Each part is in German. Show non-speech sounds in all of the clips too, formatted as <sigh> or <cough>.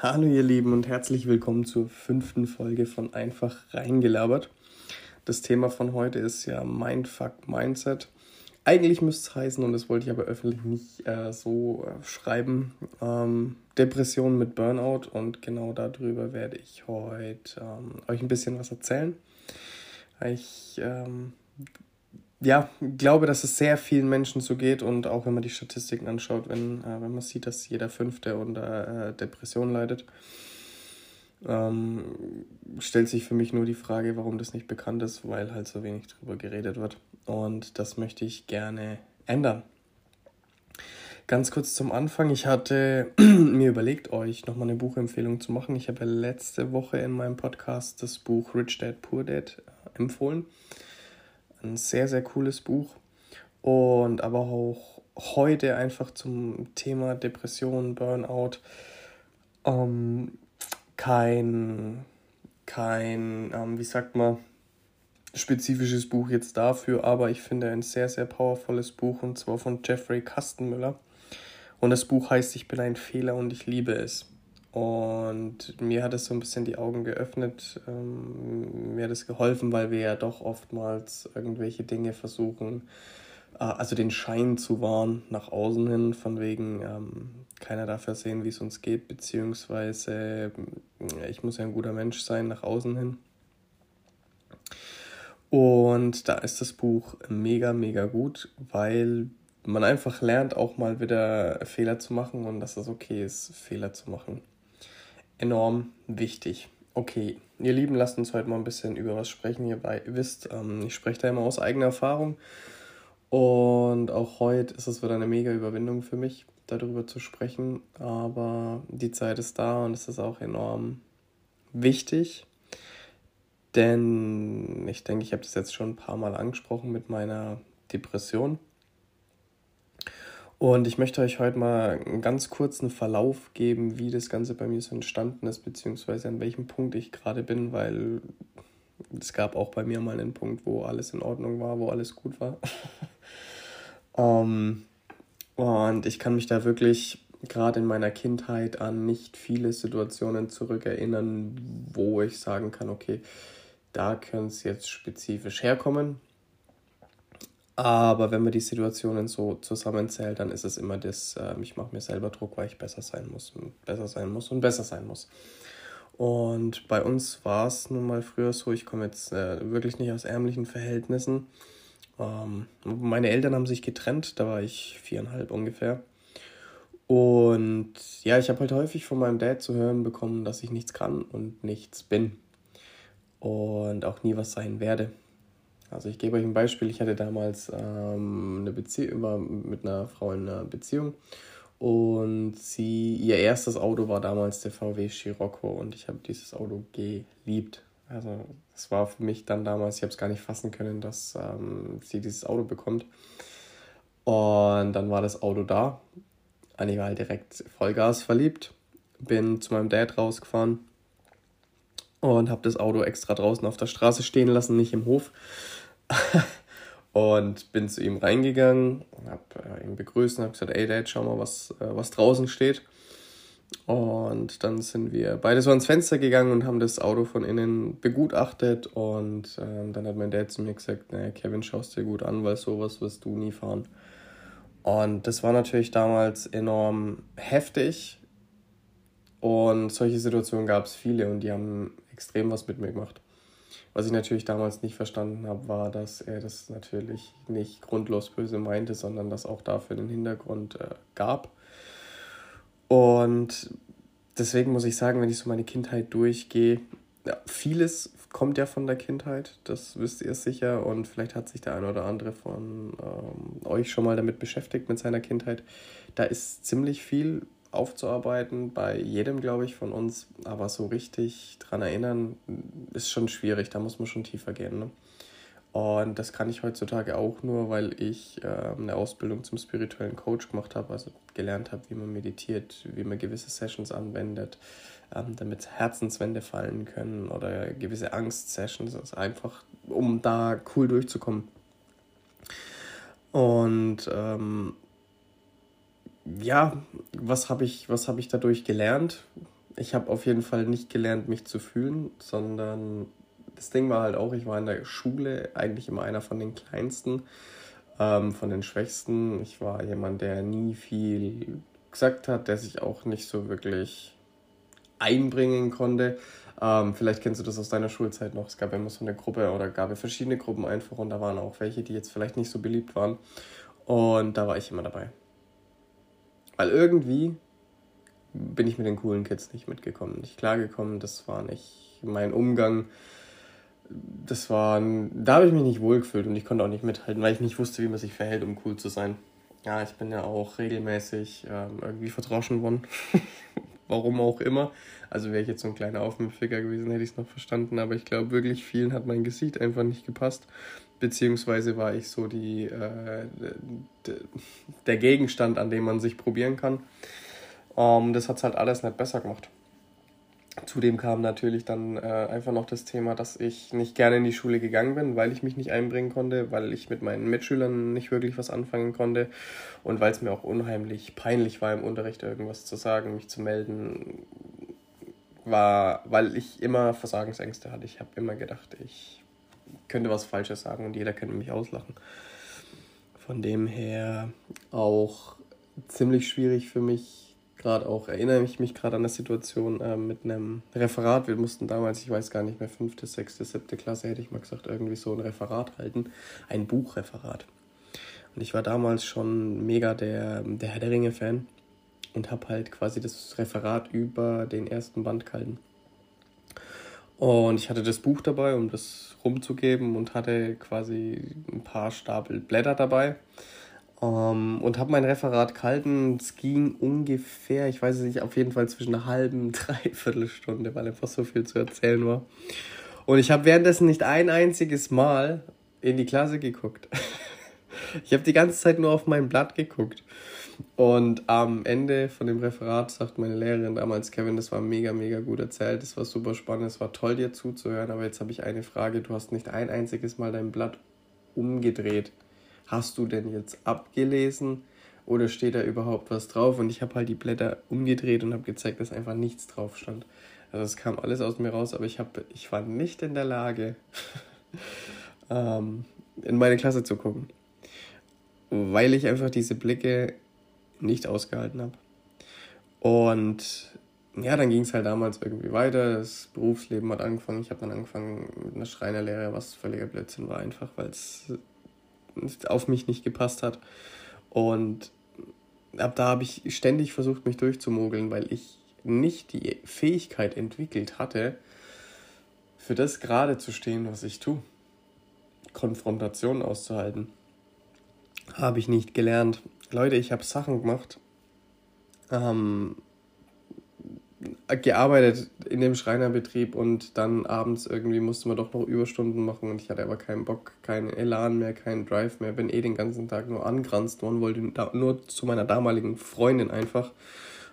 Hallo ihr Lieben und herzlich willkommen zur fünften Folge von Einfach reingelabert. Das Thema von heute ist ja Mindfuck Mindset. Eigentlich müsste es heißen, und das wollte ich aber öffentlich nicht äh, so äh, schreiben, ähm, Depression mit Burnout. Und genau darüber werde ich heute ähm, euch ein bisschen was erzählen. Ich ähm, ja, glaube, dass es sehr vielen Menschen so geht und auch wenn man die Statistiken anschaut, wenn, äh, wenn man sieht, dass jeder Fünfte unter äh, Depression leidet, ähm, stellt sich für mich nur die Frage, warum das nicht bekannt ist, weil halt so wenig drüber geredet wird. Und das möchte ich gerne ändern. Ganz kurz zum Anfang. Ich hatte <clears throat> mir überlegt, euch nochmal eine Buchempfehlung zu machen. Ich habe letzte Woche in meinem Podcast das Buch Rich Dad Poor Dad äh, empfohlen. Ein sehr, sehr cooles Buch. Und aber auch heute einfach zum Thema Depression, Burnout. Ähm, kein, kein, ähm, wie sagt man, spezifisches Buch jetzt dafür, aber ich finde ein sehr, sehr powervolles Buch und zwar von Jeffrey Kastenmüller. Und das Buch heißt Ich bin ein Fehler und ich liebe es. Und mir hat es so ein bisschen die Augen geöffnet, ähm, mir hat es geholfen, weil wir ja doch oftmals irgendwelche Dinge versuchen, äh, also den Schein zu wahren nach außen hin, von wegen, ähm, keiner darf ja sehen, wie es uns geht, beziehungsweise äh, ich muss ja ein guter Mensch sein nach außen hin. Und da ist das Buch mega, mega gut, weil man einfach lernt, auch mal wieder Fehler zu machen und dass es okay ist, Fehler zu machen enorm wichtig. Okay, ihr Lieben, lasst uns heute mal ein bisschen über was sprechen. Ihr wisst, ähm, ich spreche da immer aus eigener Erfahrung. Und auch heute ist es wieder eine mega Überwindung für mich, darüber zu sprechen. Aber die Zeit ist da und es ist auch enorm wichtig. Denn ich denke, ich habe das jetzt schon ein paar Mal angesprochen mit meiner Depression. Und ich möchte euch heute mal einen ganz kurzen Verlauf geben, wie das Ganze bei mir so entstanden ist, beziehungsweise an welchem Punkt ich gerade bin, weil es gab auch bei mir mal einen Punkt, wo alles in Ordnung war, wo alles gut war. um, <laughs> ähm, und ich kann mich da wirklich gerade in meiner Kindheit an nicht viele Situationen zurückerinnern, wo ich sagen kann, okay, da könnte es jetzt spezifisch herkommen. Aber wenn man die Situationen so zusammenzählt, dann ist es immer das, äh, ich mache mir selber Druck, weil ich besser sein muss und besser sein muss und besser sein muss. Und bei uns war es nun mal früher so, ich komme jetzt äh, wirklich nicht aus ärmlichen Verhältnissen. Ähm, meine Eltern haben sich getrennt, da war ich viereinhalb ungefähr. Und ja, ich habe halt häufig von meinem Dad zu hören bekommen, dass ich nichts kann und nichts bin. Und auch nie was sein werde. Also ich gebe euch ein Beispiel. Ich hatte damals ähm, eine Beziehung, war mit einer Frau in einer Beziehung und sie, ihr erstes Auto war damals der VW Scirocco und ich habe dieses Auto geliebt. Also es war für mich dann damals, ich habe es gar nicht fassen können, dass ähm, sie dieses Auto bekommt. Und dann war das Auto da. Und ich war halt direkt Vollgas verliebt. Bin zu meinem Dad rausgefahren und habe das Auto extra draußen auf der Straße stehen lassen, nicht im Hof. <laughs> und bin zu ihm reingegangen, habe äh, ihn begrüßt und habe gesagt, ey Dad, schau mal, was, äh, was draußen steht. Und dann sind wir beide so ans Fenster gegangen und haben das Auto von innen begutachtet. Und äh, dann hat mein Dad zu mir gesagt, naja, Kevin, schaust dir gut an, weil sowas wirst du nie fahren. Und das war natürlich damals enorm heftig. Und solche Situationen gab es viele und die haben extrem was mit mir gemacht. Was ich natürlich damals nicht verstanden habe, war, dass er das natürlich nicht grundlos böse meinte, sondern dass auch dafür einen Hintergrund äh, gab. Und deswegen muss ich sagen, wenn ich so meine Kindheit durchgehe, ja, vieles kommt ja von der Kindheit, das wisst ihr sicher. Und vielleicht hat sich der eine oder andere von ähm, euch schon mal damit beschäftigt, mit seiner Kindheit. Da ist ziemlich viel aufzuarbeiten, bei jedem, glaube ich, von uns. Aber so richtig dran erinnern ist schon schwierig, da muss man schon tiefer gehen. Ne? Und das kann ich heutzutage auch nur, weil ich äh, eine Ausbildung zum spirituellen Coach gemacht habe, also gelernt habe, wie man meditiert, wie man gewisse Sessions anwendet, ähm, damit Herzenswände fallen können oder gewisse Angst-Sessions, also einfach, um da cool durchzukommen. Und ähm, ja, was habe ich, hab ich dadurch gelernt? ich habe auf jeden Fall nicht gelernt, mich zu fühlen, sondern das Ding war halt auch, ich war in der Schule eigentlich immer einer von den Kleinsten, ähm, von den Schwächsten. Ich war jemand, der nie viel gesagt hat, der sich auch nicht so wirklich einbringen konnte. Ähm, vielleicht kennst du das aus deiner Schulzeit noch. Es gab immer so eine Gruppe oder gab es verschiedene Gruppen einfach und da waren auch welche, die jetzt vielleicht nicht so beliebt waren. Und da war ich immer dabei. Weil irgendwie bin ich mit den coolen Kids nicht mitgekommen, nicht klargekommen. Das war nicht mein Umgang. Das war, da habe ich mich nicht wohlgefühlt und ich konnte auch nicht mithalten, weil ich nicht wusste, wie man sich verhält, um cool zu sein. Ja, ich bin ja auch regelmäßig ähm, irgendwie verdroschen worden. <laughs> Warum auch immer. Also wäre ich jetzt so ein kleiner Aufmüpfiger gewesen, hätte ich es noch verstanden. Aber ich glaube, wirklich vielen hat mein Gesicht einfach nicht gepasst. Beziehungsweise war ich so die, äh, der Gegenstand, an dem man sich probieren kann. Ähm, das hat es halt alles nicht besser gemacht. Zudem kam natürlich dann äh, einfach noch das Thema, dass ich nicht gerne in die Schule gegangen bin, weil ich mich nicht einbringen konnte, weil ich mit meinen Mitschülern nicht wirklich was anfangen konnte und weil es mir auch unheimlich peinlich war, im Unterricht irgendwas zu sagen, mich zu melden, war, weil ich immer Versagensängste hatte. Ich habe immer gedacht, ich könnte was Falsches sagen und jeder könnte mich auslachen. Von dem her auch ziemlich schwierig für mich, gerade auch, erinnere ich mich gerade an eine Situation äh, mit einem Referat. Wir mussten damals, ich weiß gar nicht mehr, fünfte, sechste, siebte Klasse, hätte ich mal gesagt, irgendwie so ein Referat halten. Ein Buchreferat. Und ich war damals schon mega der, der Herr der Ringe-Fan und habe halt quasi das Referat über den ersten Band gehalten. Und ich hatte das Buch dabei, um das rumzugeben und hatte quasi ein paar Stapel Blätter dabei. Um, ähm, und habe mein Referat gehalten. Es ging ungefähr, ich weiß es nicht, auf jeden Fall zwischen einer halben, <laughs> dreiviertel Stunde, weil einfach so viel zu erzählen war. Und ich habe währenddessen nicht ein einziges Mal in die Klasse geguckt. <laughs> ich habe die ganze Zeit nur auf mein Blatt geguckt. Und am Ende von dem Referat sagt meine Lehrerin damals, Kevin, das war mega, mega gut erzählt, das war super spannend, es war toll dir zuzuhören, aber jetzt habe ich eine Frage, du hast nicht ein einziges Mal dein Blatt umgedreht hast du denn jetzt abgelesen oder steht da überhaupt was drauf? Und ich habe halt die Blätter umgedreht und habe gezeigt, dass einfach nichts drauf stand. Also es kam alles aus mir raus, aber ich, hab, ich war nicht in der Lage, <laughs> ähm, in meine Klasse zu gucken, weil ich einfach diese Blicke nicht ausgehalten habe. Und ja, dann ging es halt damals irgendwie weiter. Das Berufsleben hat angefangen. Ich habe dann angefangen mit einer Schreinerlehre, was völliger Blödsinn war, einfach weil es auf mich nicht gepasst hat. Und ab da habe ich ständig versucht, mich durchzumogeln, weil ich nicht die Fähigkeit entwickelt hatte, für das gerade zu stehen, was ich tue. Konfrontation auszuhalten. Habe ich nicht gelernt. Leute, ich habe Sachen gemacht, ähm, gearbeitet in dem Schreinerbetrieb und dann abends irgendwie musste man doch noch Überstunden machen und ich hatte aber keinen Bock, keinen Elan mehr, keinen Drive mehr, bin eh den ganzen Tag nur angranzt worden, wollte nur zu meiner damaligen Freundin einfach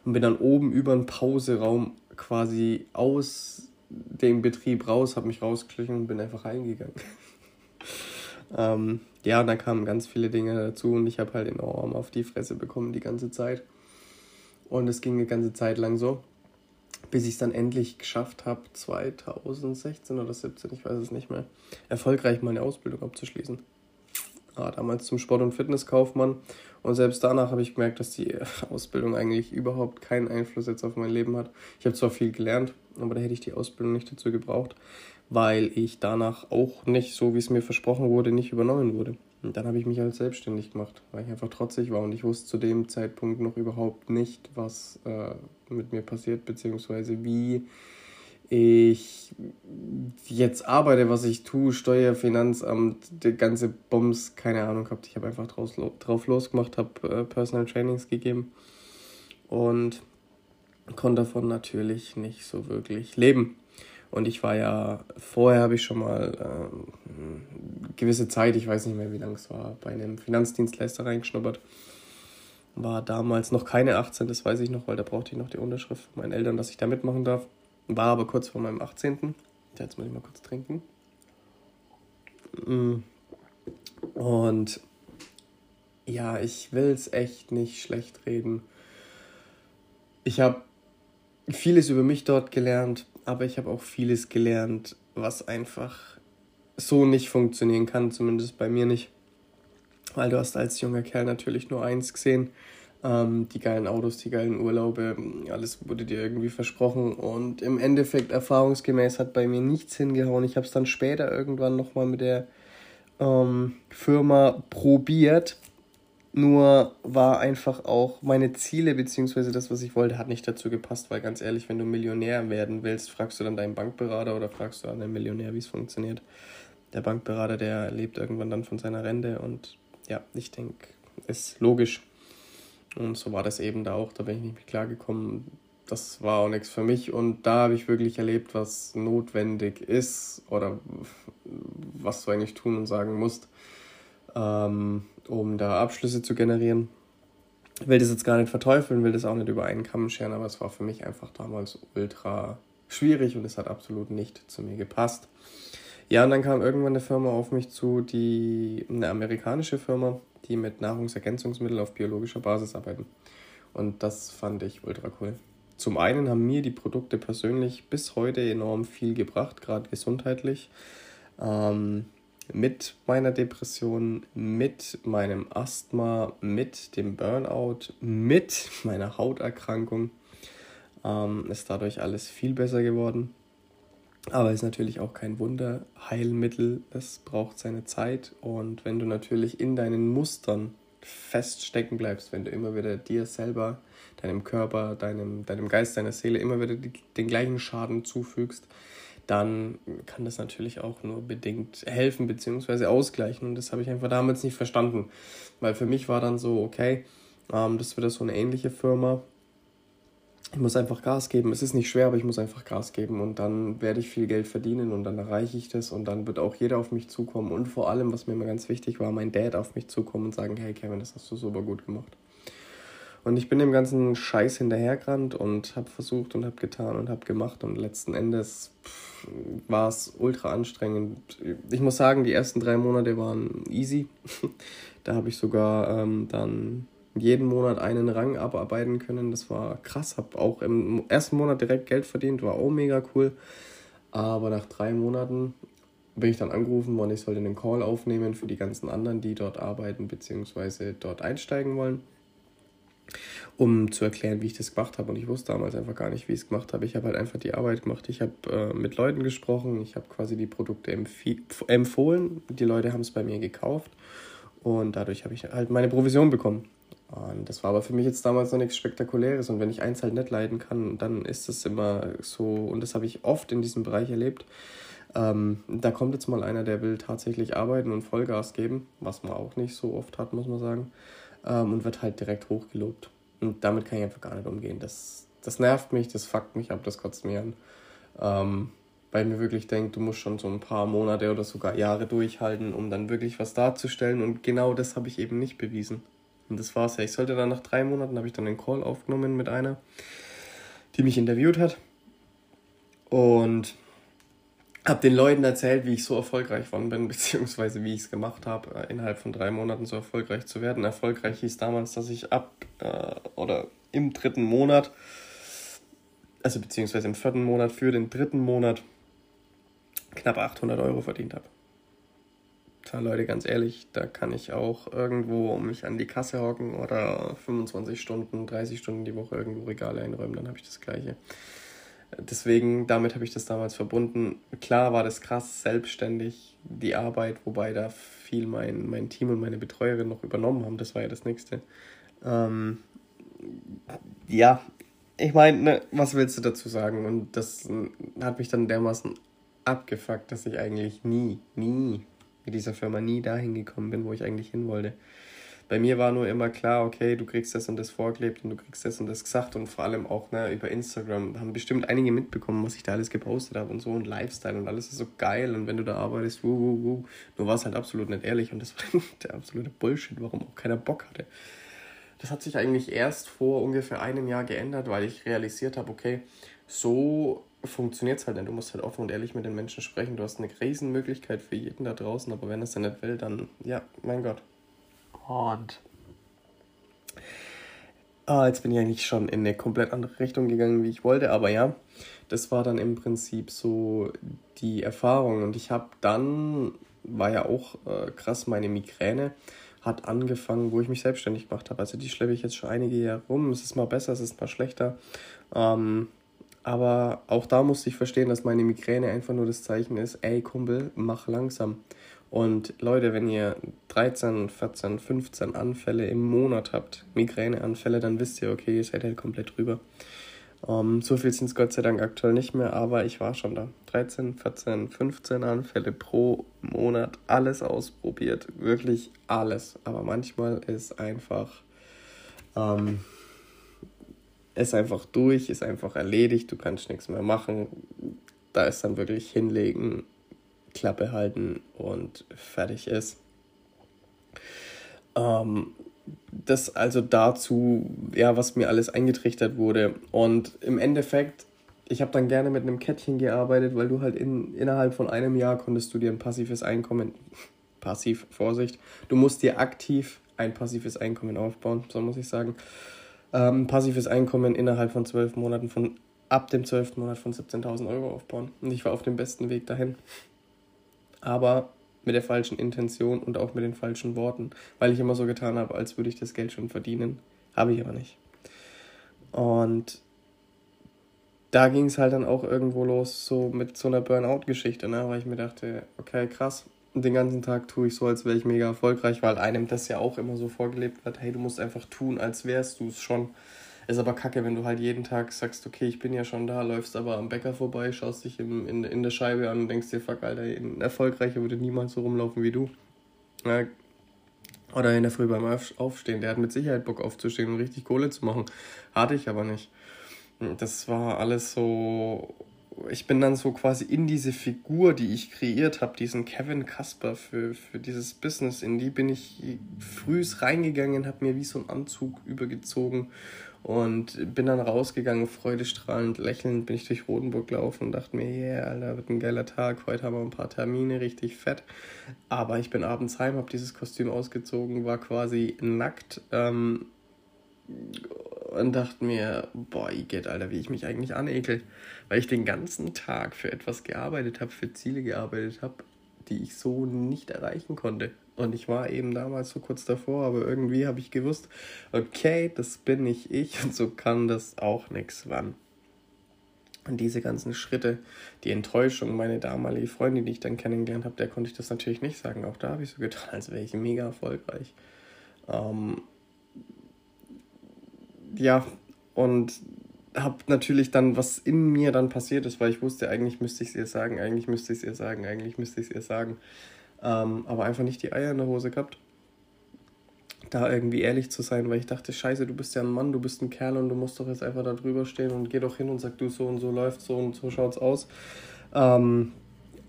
und bin dann oben über den Pauseraum quasi aus dem Betrieb raus, habe mich rausgeschlichen und bin einfach reingegangen. <laughs> ähm, ja, und dann kamen ganz viele Dinge dazu und ich habe halt enorm auf die Fresse bekommen die ganze Zeit. Und es ging eine ganze Zeit lang so bis ich es dann endlich geschafft habe, 2016 oder 17, ich weiß es nicht mehr, erfolgreich meine Ausbildung abzuschließen. Ja, damals zum Sport- und Fitnesskaufmann. Und selbst danach habe ich gemerkt, dass die <laughs> Ausbildung eigentlich überhaupt keinen Einfluss jetzt auf mein Leben hat. Ich habe zwar viel gelernt, aber da hätte ich die Ausbildung nicht dazu gebraucht, weil ich danach auch nicht, so wie es mir versprochen wurde, nicht übernommen wurde. Und dann habe ich mich halt selbstständig gemacht, weil ich einfach trotzig war und ich wusste zu dem Zeitpunkt noch überhaupt nicht, was äh, mit mir passiert, beziehungsweise wie ich jetzt arbeite, was ich tue, Steuer, Finanzamt, der ganze Bums, keine Ahnung gehabt. Ich habe einfach draus, drauf losgemacht, habe äh, Personal Trainings gegeben und konnte davon natürlich nicht so wirklich leben. Und ich war ja, vorher habe ich schon mal äh, gewisse Zeit, ich weiß nicht mehr wie lange es war, bei einem Finanzdienstleister reingeschnuppert. War damals noch keine 18, das weiß ich noch, weil da brauchte ich noch die Unterschrift von meinen Eltern, dass ich da mitmachen darf. War aber kurz vor meinem 18. Jetzt muss ich mal kurz trinken. Mm. Und ja, ich will es echt nicht schlecht reden. Ich habe vieles über mich dort gelernt, aber ich habe auch vieles gelernt, was einfach so nicht funktionieren kann, zumindest bei mir nicht. Weil du hast als junger Kerl natürlich nur eins gesehen, ähm, die geilen Autos, die geilen Urlaube, alles wurde dir irgendwie versprochen und im Endeffekt erfahrungsgemäß hat bei mir nichts hingehauen. Ich habe es dann später irgendwann nochmal mit der ähm, Firma probiert, nur war einfach auch meine Ziele beziehungsweise das, was ich wollte, hat nicht dazu gepasst, weil ganz ehrlich, wenn du Millionär werden willst, fragst du dann deinen Bankberater oder fragst du an den Millionär, wie es funktioniert. Der Bankberater, der lebt irgendwann dann von seiner Rente und ja, ich denke, ist logisch. Und so war das eben da auch, da bin ich nicht mit klargekommen. Das war auch nichts für mich und da habe ich wirklich erlebt, was notwendig ist oder was du eigentlich tun und sagen musst ähm, um da Abschlüsse zu generieren. Ich will das jetzt gar nicht verteufeln, will das auch nicht über einen Kamm scheren, aber es war für mich einfach damals ultra schwierig und es hat absolut nicht zu mir gepasst. Ja, und dann kam irgendwann eine Firma auf mich zu, die eine amerikanische Firma, die mit Nahrungsergänzungsmitteln auf biologischer Basis arbeiten. Und das fand ich ultra cool. Zum einen haben mir die Produkte persönlich bis heute enorm viel gebracht, gerade gesundheitlich. Ähm, mit meiner Depression, mit meinem Asthma, mit dem Burnout, mit <laughs> meiner Hauterkrankung ähm, ist dadurch alles viel besser geworden. Aber ist natürlich auch kein Wunderheilmittel. Es braucht seine Zeit. Und wenn du natürlich in deinen Mustern feststecken bleibst, wenn du immer wieder dir selber, deinem Körper, deinem, deinem Geist, deiner Seele immer wieder die, den gleichen Schaden zufügst, dann kann das natürlich auch nur bedingt helfen bzw. ausgleichen. Und das habe ich einfach damals nicht verstanden. Weil für mich war dann so, okay, ähm, das wird so eine ähnliche Firma. Ich muss einfach Gas geben. Es ist nicht schwer, aber ich muss einfach Gas geben und dann werde ich viel Geld verdienen und dann erreiche ich das und dann wird auch jeder auf mich zukommen und vor allem, was mir immer ganz wichtig war, mein Dad auf mich zukommen und sagen, hey Kevin, das hast du super gut gemacht. Und ich bin dem ganzen Scheiß hinterhergerannt und habe versucht und habe getan und habe gemacht und letzten Endes war es ultra anstrengend. Ich muss sagen, die ersten drei Monate waren easy. <laughs> da habe ich sogar ähm, dann jeden Monat einen Rang abarbeiten können. Das war krass. Habe auch im ersten Monat direkt Geld verdient, war auch mega cool. Aber nach drei Monaten bin ich dann angerufen worden, ich sollte einen Call aufnehmen für die ganzen anderen, die dort arbeiten bzw. dort einsteigen wollen um zu erklären, wie ich das gemacht habe. Und ich wusste damals einfach gar nicht, wie ich es gemacht habe. Ich habe halt einfach die Arbeit gemacht. Ich habe äh, mit Leuten gesprochen, ich habe quasi die Produkte empfohlen. Die Leute haben es bei mir gekauft und dadurch habe ich halt meine Provision bekommen. Und das war aber für mich jetzt damals noch nichts Spektakuläres. Und wenn ich eins halt nicht leiden kann, dann ist es immer so, und das habe ich oft in diesem Bereich erlebt. Ähm, da kommt jetzt mal einer, der will tatsächlich arbeiten und Vollgas geben, was man auch nicht so oft hat, muss man sagen ähm, und wird halt direkt hochgelobt. Und damit kann ich einfach gar nicht umgehen. Das, das nervt mich, das fuckt mich ab, das kotzt mich an. Ähm, weil ich mir wirklich denke, du musst schon so ein paar Monate oder sogar Jahre durchhalten, um dann wirklich was darzustellen. Und genau das habe ich eben nicht bewiesen. Und das war's ja. Ich sollte dann nach drei Monaten, habe ich dann einen Call aufgenommen mit einer, die mich interviewt hat. Und habe den Leuten erzählt, wie ich so erfolgreich geworden bin, <laughs> beziehungsweise wie ich es gemacht habe, äh, innerhalb von drei Monaten so erfolgreich zu werden. Erfolgreich hieß damals, dass ich ab äh, oder im dritten Monat, also beziehungsweise im vierten Monat für den dritten Monat knapp 800 Euro verdient habe. Tja, Leute, ganz ehrlich, da kann ich auch irgendwo mich an die Kasse hocken oder 25 Stunden, 30 Stunden die Woche irgendwo Regale einräumen, dann habe ich das Gleiche. Deswegen, damit habe ich das damals verbunden. Klar war das krass selbstständig, die Arbeit, wobei da viel mein, mein Team und meine Betreuerin noch übernommen haben. Das war ja das Nächste. Ähm, ja, ich meine, ne, was willst du dazu sagen? Und das hat mich dann dermaßen abgefuckt, dass ich eigentlich nie, nie mit dieser Firma nie dahin gekommen bin, wo ich eigentlich hin wollte bei mir war nur immer klar, okay, du kriegst das und das vorgelebt und du kriegst das und das gesagt und vor allem auch ne, über Instagram haben bestimmt einige mitbekommen, was ich da alles gepostet habe und so und Lifestyle und alles ist so geil und wenn du da arbeitest, wuh, wuh, wuh. nur war es halt absolut nicht ehrlich und das war <laughs> der absolute Bullshit, warum auch keiner Bock hatte. Das hat sich eigentlich erst vor ungefähr einem Jahr geändert, weil ich realisiert habe, okay, so funktioniert es halt nicht. Du musst halt offen und ehrlich mit den Menschen sprechen. Du hast eine Riesenmöglichkeit für jeden da draußen, aber wenn es dann nicht will, dann, ja, mein Gott, und Ah, jetzt bin ich eigentlich schon in eine komplett andere Richtung gegangen, wie ich wollte, aber ja, das war dann im Prinzip so die Erfahrung. Und ich habe dann, war ja auch äh, krass, meine Migräne hat angefangen, wo ich mich selbstständig gemacht habe. Also die schleppe ich jetzt schon einige Jahre rum. Es ist mal besser, es ist mal schlechter. Ähm, aber auch da musste ich verstehen, dass meine Migräne einfach nur das Zeichen ist, ey Kumpel, mach langsam. Und Leute, wenn ihr 13, 14, 15 Anfälle im Monat habt, Migräneanfälle, dann wisst ihr, okay, ihr seid halt komplett drüber. Um, ähm, so viel sind es Gott sei Dank aktuell nicht mehr, aber ich war schon da. 13, 14, 15 Anfälle pro Monat, alles ausprobiert, wirklich alles. Aber manchmal ist einfach, ähm, ist einfach durch, ist einfach erledigt, du kannst nichts mehr machen. Da ist dann wirklich hinlegen, Klappe halten und fertig ist. Ähm, das also dazu, ja, was mir alles eingetrichtert wurde. Und im Endeffekt, ich habe dann gerne mit einem Kettchen gearbeitet, weil du halt in, innerhalb von einem Jahr konntest du dir ein passives Einkommen, <laughs> passiv, Vorsicht, du musst dir aktiv ein passives Einkommen aufbauen, so muss ich sagen. Ähm, passives Einkommen innerhalb von zwölf Monaten von ab dem zwölften Monat von 17.000 Euro aufbauen. Und ich war auf dem besten Weg dahin. Aber mit der falschen Intention und auch mit den falschen Worten, weil ich immer so getan habe, als würde ich das Geld schon verdienen. Habe ich aber nicht. Und da ging es halt dann auch irgendwo los, so mit so einer Burnout-Geschichte, ne? weil ich mir dachte, okay, krass, den ganzen Tag tue ich so, als wäre ich mega erfolgreich, weil einem das ja auch immer so vorgelebt wird, hey, du musst einfach tun, als wärst du es schon. Ist aber kacke, wenn du halt jeden Tag sagst, okay, ich bin ja schon da, läufst aber am Bäcker vorbei, schaust dich im, in, in der Scheibe an und denkst dir, fuck, Alter, ein Erfolgreicher würde niemals so rumlaufen wie du. Ja, oder in der Früh beim Aufstehen, der hat mit Sicherheit Bock aufzustehen und richtig Kohle zu machen. Hatte ich aber nicht. Das war alles so. Ich bin dann so quasi in diese Figur, die ich kreiert habe, diesen Kevin Kasper für, für dieses Business, in die bin ich frühs reingegangen, habe mir wie so einen Anzug übergezogen und bin dann rausgegangen, freudestrahlend, lächelnd, bin ich durch Rodenburg gelaufen und dachte mir, yeah, Alter, wird ein geiler Tag, heute haben wir ein paar Termine, richtig fett. Aber ich bin abends heim, habe dieses Kostüm ausgezogen, war quasi nackt ähm, und dachte mir, boah, Igitt, Alter, wie ich mich eigentlich anekel. Weil ich den ganzen Tag für etwas gearbeitet habe, für Ziele gearbeitet habe, die ich so nicht erreichen konnte. Und ich war eben damals so kurz davor, aber irgendwie habe ich gewusst, okay, das bin nicht ich und so kann das auch nichts wann. Und diese ganzen Schritte, die Enttäuschung, meine damalige Freundin, die ich dann kennengelernt habe, der konnte ich das natürlich nicht sagen. Auch da habe ich so getan, <laughs> als wäre ich mega erfolgreich. Ähm, ja, und habe natürlich dann, was in mir dann passiert ist, weil ich wusste, eigentlich müsste ich es ihr sagen, eigentlich müsste ich es ihr sagen, eigentlich müsste ich es ihr sagen ähm, aber einfach nicht die Eier in der Hose gehabt, da irgendwie ehrlich zu sein, weil ich dachte, scheiße, du bist ja ein Mann, du bist ein Kerl und du musst doch jetzt einfach da drüber stehen und geh doch hin und sag, du, so und so läuft, so und so schaut's aus. Ähm,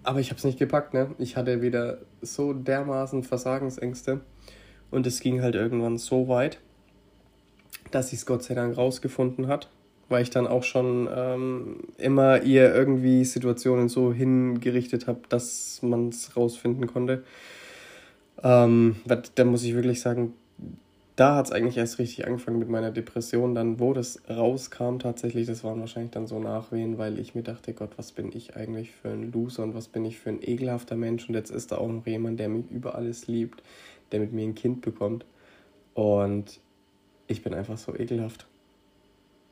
aber ich habe es nicht gepackt, ne? Ich hatte wieder so dermaßen Versagensängste und es ging halt irgendwann so weit, dass ich es Gott sei Dank rausgefunden hat weil ich dann auch schon ähm, immer ihr irgendwie Situationen so hingerichtet habe, dass man es rausfinden konnte. Ähm, da muss ich wirklich sagen, da hat es eigentlich erst richtig angefangen mit meiner Depression. Dann, wo das rauskam, tatsächlich, das waren wahrscheinlich dann so Nachwehen, weil ich mir dachte, Gott, was bin ich eigentlich für ein Loser und was bin ich für ein ekelhafter Mensch. Und jetzt ist da auch noch jemand, der mich über alles liebt, der mit mir ein Kind bekommt. Und ich bin einfach so ekelhaft.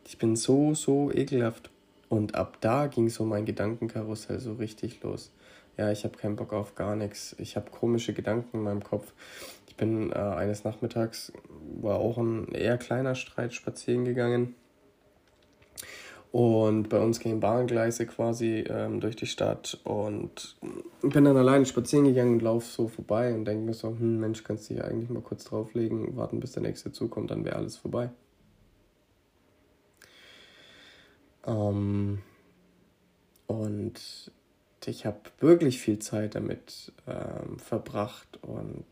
Ich bin so, so ekelhaft. Und ab da ging so mein Gedankenkarussell so richtig los. Ja, ich habe keinen Bock auf gar nichts. Ich habe komische Gedanken in meinem Kopf. Ich bin äh, eines Nachmittags, war auch ein eher kleiner Streit spazieren gegangen. Und bei uns gehen Bahngleise quasi ähm, durch die Stadt. Und bin dann alleine spazieren gegangen und laufe so vorbei und denke mir so, hm, Mensch, kannst du hier eigentlich mal kurz drauflegen, warten, bis der nächste zukommt, dann wäre alles vorbei. Ähm, und ich habe wirklich viel Zeit damit ähm, verbracht und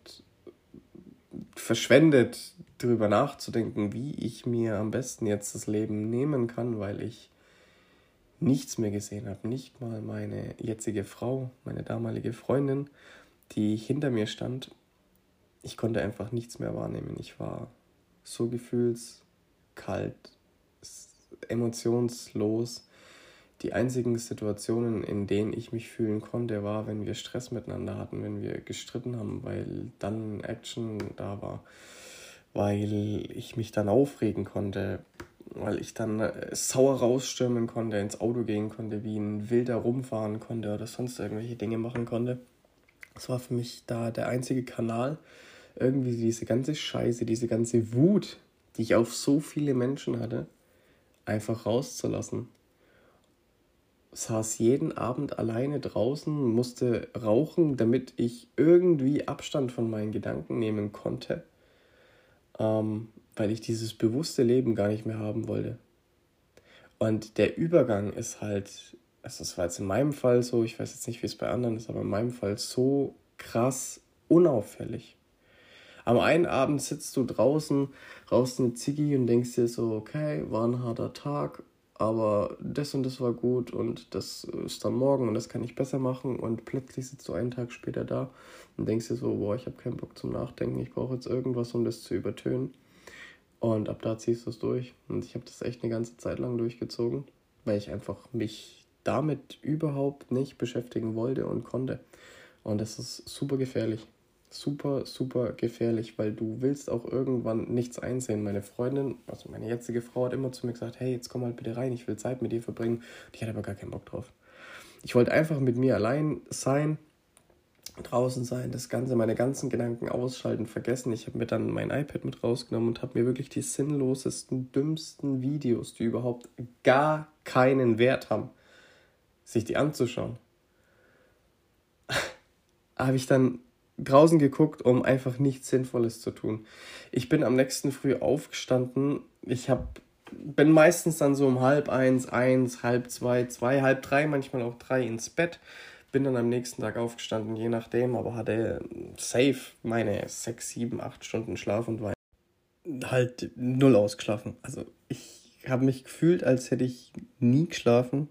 verschwendet, darüber nachzudenken, wie ich mir am besten jetzt das Leben nehmen kann, weil ich nichts mehr gesehen habe. Nicht mal meine jetzige Frau, meine damalige Freundin, die hinter mir stand. Ich konnte einfach nichts mehr wahrnehmen. Ich war so gefühls kalt, emotionslos. Die einzigen Situationen, in denen ich mich fühlen konnte, war, wenn wir Stress miteinander hatten, wenn wir gestritten haben, weil dann Action da war, weil ich mich dann aufregen konnte, weil ich dann äh, sauer rausstürmen konnte, ins Auto gehen konnte, wie ein Wilder rumfahren konnte oder sonst irgendwelche Dinge machen konnte. Das war für mich da der einzige Kanal, irgendwie diese ganze Scheiße, diese ganze Wut, die ich auf so viele Menschen hatte, einfach rauszulassen. Saß jeden Abend alleine draußen, musste rauchen, damit ich irgendwie Abstand von meinen Gedanken nehmen konnte, ähm, weil ich dieses bewusste Leben gar nicht mehr haben wollte. Und der Übergang ist halt, also das war jetzt in meinem Fall so, ich weiß jetzt nicht, wie es bei anderen ist, aber in meinem Fall so krass unauffällig. Am einen Abend sitzt du draußen, rauchst eine Ziggy und denkst dir so, okay, war ein harter Tag, aber das und das war gut und das ist dann morgen und das kann ich besser machen und plötzlich sitzt du einen Tag später da und denkst dir so, boah, ich habe keinen Bock zum Nachdenken, ich brauche jetzt irgendwas, um das zu übertönen. Und ab da ziehst du es durch. Und ich habe das echt eine ganze Zeit lang durchgezogen, weil ich einfach mich damit überhaupt nicht beschäftigen wollte und konnte. Und das ist super gefährlich super, super gefährlich, weil du willst auch irgendwann nichts einsehen. Meine Freundin, also meine jetzige Frau, hat immer zu mir gesagt, hey, jetzt komm halt bitte rein, ich will Zeit mit dir verbringen. ich hatte aber gar keinen Bock drauf. Ich wollte einfach mit mir allein sein, draußen sein, das Ganze, meine ganzen Gedanken ausschalten, vergessen. Ich habe mir dann mein iPad mit rausgenommen und habe mir wirklich die sinnlosesten, dümmsten Videos, die überhaupt gar keinen Wert haben, sich die anzuschauen. <laughs> habe ich dann draußen geguckt, um einfach nichts Sinnvolles zu tun. Ich bin am nächsten Früh aufgestanden. Ich hab, bin meistens dann so um halb eins, eins, halb zwei, zwei, halb drei, manchmal auch drei ins Bett. Bin dann am nächsten Tag aufgestanden, je nachdem, aber hatte safe meine sechs, sieben, acht Stunden Schlaf und war halt null ausgeschlafen. Also ich habe mich gefühlt, als hätte ich nie geschlafen.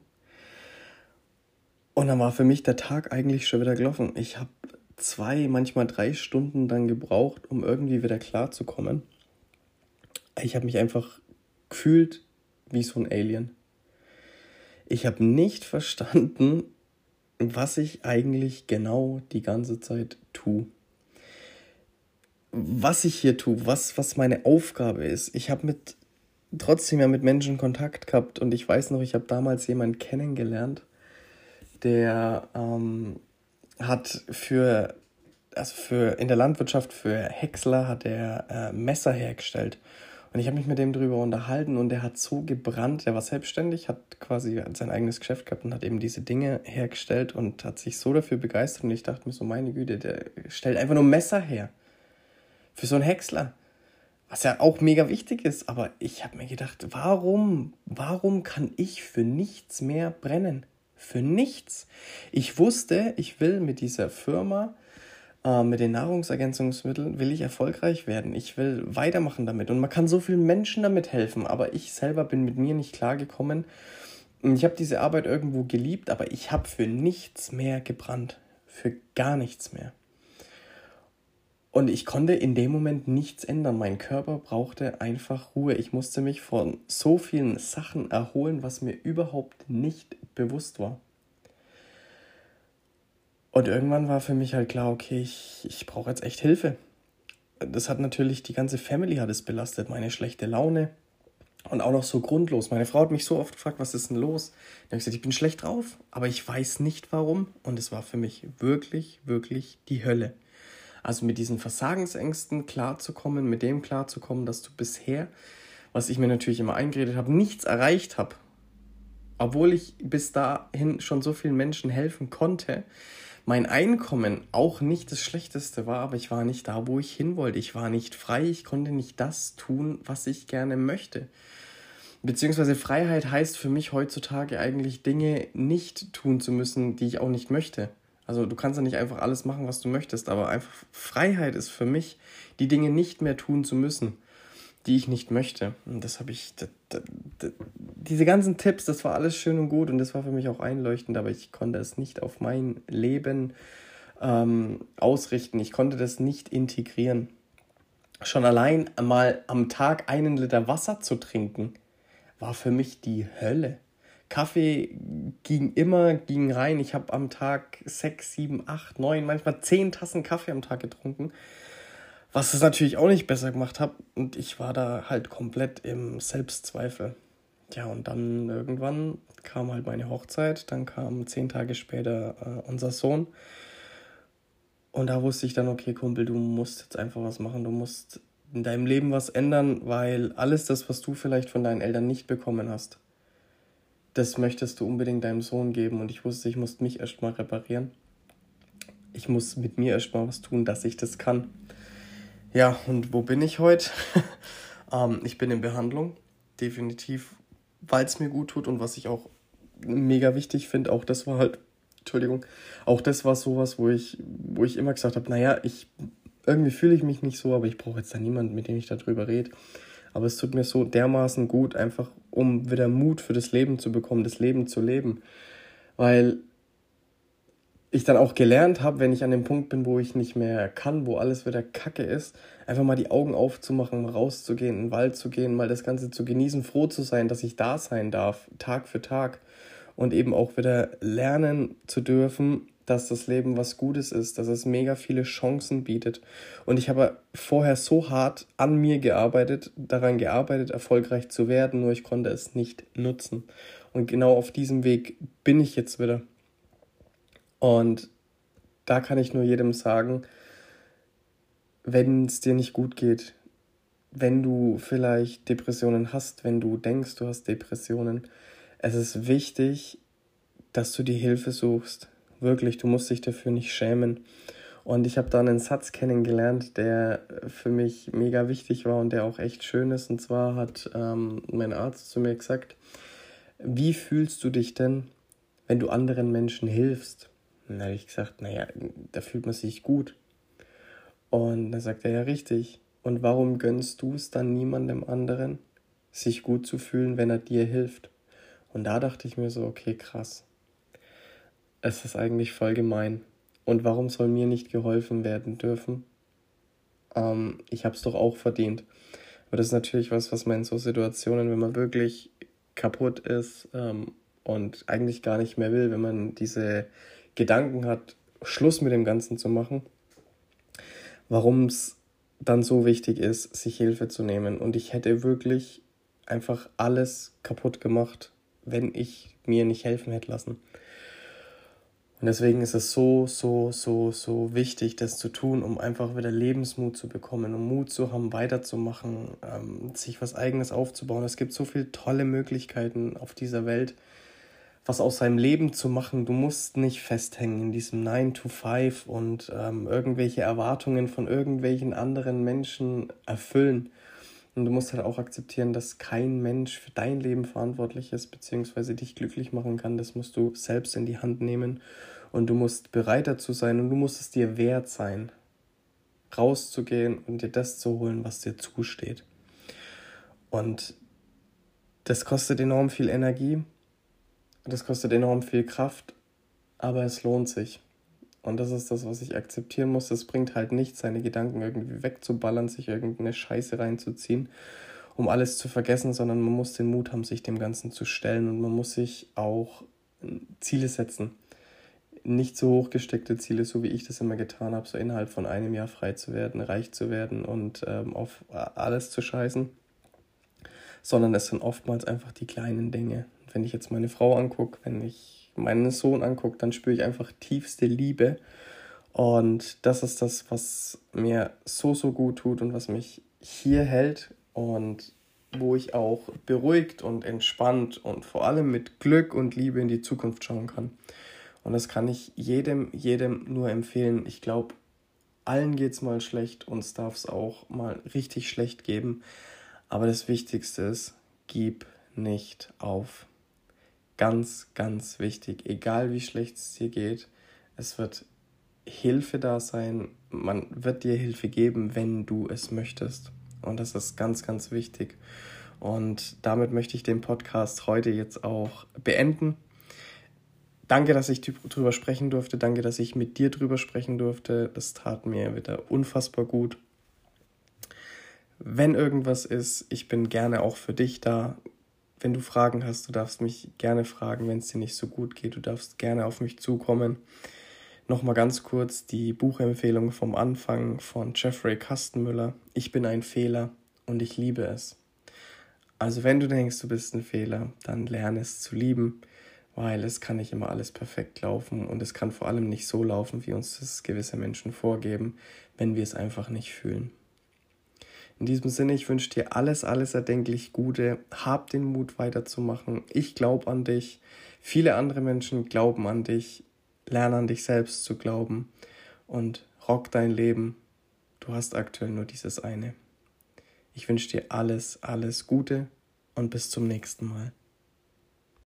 Und dann war für mich der Tag eigentlich schon wieder gelaufen. Ich habe zwei, manchmal drei Stunden dann gebraucht, um irgendwie wieder klarzukommen. Ich habe mich einfach gefühlt wie so ein Alien. Ich habe nicht verstanden, was ich eigentlich genau die ganze Zeit tue. Was ich hier tue, was, was meine Aufgabe ist. Ich habe mit trotzdem ja mit Menschen Kontakt gehabt und ich weiß noch, ich habe damals jemanden kennengelernt, der ähm, hat für, also für in der Landwirtschaft für Häcksler hat er äh, Messer hergestellt. Und ich habe mich mit dem darüber unterhalten und der hat so gebrannt, der war selbstständig, hat quasi sein eigenes Geschäft gehabt und hat eben diese Dinge hergestellt und hat sich so dafür begeistert. Und ich dachte mir so, meine Güte, der stellt einfach nur Messer her. Für so einen Häcksler. Was ja auch mega wichtig ist. Aber ich habe mir gedacht, warum, warum kann ich für nichts mehr brennen? Für nichts. Ich wusste, ich will mit dieser Firma, äh, mit den Nahrungsergänzungsmitteln, will ich erfolgreich werden. Ich will weitermachen damit. Und man kann so vielen Menschen damit helfen. Aber ich selber bin mit mir nicht klargekommen. Ich habe diese Arbeit irgendwo geliebt, aber ich habe für nichts mehr gebrannt. Für gar nichts mehr. Und ich konnte in dem Moment nichts ändern. Mein Körper brauchte einfach Ruhe. Ich musste mich von so vielen Sachen erholen, was mir überhaupt nicht bewusst war. Und irgendwann war für mich halt klar, okay, ich, ich brauche jetzt echt Hilfe. Das hat natürlich, die ganze Family hat es belastet, meine schlechte Laune. Und auch noch so grundlos. Meine Frau hat mich so oft gefragt, was ist denn los? Dann habe ich gesagt, ich bin schlecht drauf, aber ich weiß nicht warum. Und es war für mich wirklich, wirklich die Hölle. Also mit diesen Versagensängsten klarzukommen, mit dem klarzukommen, dass du bisher, was ich mir natürlich immer eingeredet habe, nichts erreicht habe. Obwohl ich bis dahin schon so vielen Menschen helfen konnte, mein Einkommen auch nicht das Schlechteste war, aber ich war nicht da, wo ich hin wollte. Ich war nicht frei, ich konnte nicht das tun, was ich gerne möchte. Beziehungsweise Freiheit heißt für mich heutzutage eigentlich Dinge nicht tun zu müssen, die ich auch nicht möchte. Also du kannst ja nicht einfach alles machen, was du möchtest, aber einfach Freiheit ist für mich, die Dinge nicht mehr tun zu müssen, die ich nicht möchte. Und das habe ich, das, das, das, diese ganzen Tipps, das war alles schön und gut und das war für mich auch einleuchtend, aber ich konnte es nicht auf mein Leben ähm, ausrichten. Ich konnte das nicht integrieren. Schon allein mal am Tag einen Liter Wasser zu trinken, war für mich die Hölle. Kaffee ging immer, ging rein. Ich habe am Tag sechs, sieben, acht, neun, manchmal zehn Tassen Kaffee am Tag getrunken. Was es natürlich auch nicht besser gemacht hat. Und ich war da halt komplett im Selbstzweifel. Ja, und dann irgendwann kam halt meine Hochzeit. Dann kam zehn Tage später äh, unser Sohn. Und da wusste ich dann, okay, Kumpel, du musst jetzt einfach was machen. Du musst in deinem Leben was ändern, weil alles das, was du vielleicht von deinen Eltern nicht bekommen hast, das möchtest du unbedingt deinem Sohn geben. Und ich wusste, ich muss mich erstmal reparieren. Ich muss mit mir erstmal was tun, dass ich das kann. Ja, und wo bin ich heute? <laughs> ähm, ich bin in Behandlung, definitiv, weil es mir gut tut und was ich auch mega wichtig finde. Auch das war halt, Entschuldigung, auch das war sowas, wo ich, wo ich immer gesagt habe, naja, ich irgendwie fühle ich mich nicht so, aber ich brauche jetzt da niemanden, mit dem ich darüber rede. Aber es tut mir so dermaßen gut, einfach um wieder Mut für das Leben zu bekommen, das Leben zu leben. Weil ich dann auch gelernt habe, wenn ich an dem Punkt bin, wo ich nicht mehr kann, wo alles wieder Kacke ist, einfach mal die Augen aufzumachen, rauszugehen, in den Wald zu gehen, mal das Ganze zu genießen, froh zu sein, dass ich da sein darf, Tag für Tag. Und eben auch wieder lernen zu dürfen, dass das Leben was Gutes ist, dass es mega viele Chancen bietet. Und ich habe vorher so hart an mir gearbeitet, daran gearbeitet, erfolgreich zu werden, nur ich konnte es nicht nutzen. Und genau auf diesem Weg bin ich jetzt wieder. Und da kann ich nur jedem sagen, wenn es dir nicht gut geht, wenn du vielleicht Depressionen hast, wenn du denkst, du hast Depressionen, es ist wichtig, dass du die Hilfe suchst. Wirklich, du musst dich dafür nicht schämen. Und ich habe da einen Satz kennengelernt, der für mich mega wichtig war und der auch echt schön ist. Und zwar hat ähm, mein Arzt zu mir gesagt, wie fühlst du dich denn, wenn du anderen Menschen hilfst? Und da habe ich gesagt, naja, da fühlt man sich gut. Und da sagt er, ja, richtig. Und warum gönnst du es dann niemandem anderen, sich gut zu fühlen, wenn er dir hilft? Und da dachte ich mir so, okay, krass es ist eigentlich voll gemein. Und warum soll mir nicht geholfen werden dürfen? Ähm, ich habe es doch auch verdient. Aber das ist natürlich was, was man in so Situationen, wenn man wirklich kaputt ist ähm, und eigentlich gar nicht mehr will, wenn man diese Gedanken hat, Schluss mit dem Ganzen zu machen, warum es dann so wichtig ist, sich Hilfe zu nehmen. Und ich hätte wirklich einfach alles kaputt gemacht, wenn ich mir nicht helfen hätte lassen. Und deswegen ist es so, so, so, so wichtig, das zu tun, um einfach wieder Lebensmut zu bekommen, um Mut zu haben, weiterzumachen, ähm, sich was Eigenes aufzubauen. Es gibt so viele tolle Möglichkeiten auf dieser Welt, was aus seinem Leben zu machen. Du musst nicht festhängen in diesem 9 to 5 und ähm, irgendwelche Erwartungen von irgendwelchen anderen Menschen erfüllen. Und du musst halt auch akzeptieren, dass kein Mensch für dein Leben verantwortlich ist, beziehungsweise dich glücklich machen kann. Das musst du selbst in die Hand nehmen und du musst bereit dazu sein und du musst es dir wert sein, rauszugehen und dir das zu holen, was dir zusteht. Und das kostet enorm viel Energie, das kostet enorm viel Kraft, aber es lohnt sich. Und das ist das, was ich akzeptieren muss. Es bringt halt nicht, seine Gedanken irgendwie wegzuballern, sich irgendeine Scheiße reinzuziehen, um alles zu vergessen, sondern man muss den Mut haben, sich dem Ganzen zu stellen und man muss sich auch Ziele setzen nicht so hochgesteckte Ziele, so wie ich das immer getan habe, so innerhalb von einem Jahr frei zu werden, reich zu werden und ähm, auf alles zu scheißen, sondern es sind oftmals einfach die kleinen Dinge. Wenn ich jetzt meine Frau angucke, wenn ich meinen Sohn angucke, dann spüre ich einfach tiefste Liebe und das ist das, was mir so, so gut tut und was mich hier hält und wo ich auch beruhigt und entspannt und vor allem mit Glück und Liebe in die Zukunft schauen kann. Und das kann ich jedem, jedem nur empfehlen. Ich glaube, allen geht es mal schlecht, uns darf es auch mal richtig schlecht geben. Aber das Wichtigste ist, gib nicht auf. Ganz, ganz wichtig. Egal wie schlecht es dir geht, es wird Hilfe da sein. Man wird dir Hilfe geben, wenn du es möchtest. Und das ist ganz, ganz wichtig. Und damit möchte ich den Podcast heute jetzt auch beenden. Danke, dass ich drüber sprechen durfte. Danke, dass ich mit dir drüber sprechen durfte. Das tat mir wieder unfassbar gut. Wenn irgendwas ist, ich bin gerne auch für dich da. Wenn du Fragen hast, du darfst mich gerne fragen, wenn es dir nicht so gut geht. Du darfst gerne auf mich zukommen. Nochmal ganz kurz die Buchempfehlung vom Anfang von Jeffrey Kastenmüller. Ich bin ein Fehler und ich liebe es. Also wenn du denkst, du bist ein Fehler, dann lerne es zu lieben, weil es kann nicht immer alles perfekt laufen und es kann vor allem nicht so laufen, wie uns das gewisse Menschen vorgeben, wenn wir es einfach nicht fühlen. In diesem Sinne, ich wünsche dir alles, alles erdenklich Gute. Hab den Mut weiterzumachen. Ich glaube an dich. Viele andere Menschen glauben an dich. Lerne an dich selbst zu glauben und rock dein Leben. Du hast aktuell nur dieses eine. Ich wünsche dir alles, alles Gute und bis zum nächsten Mal.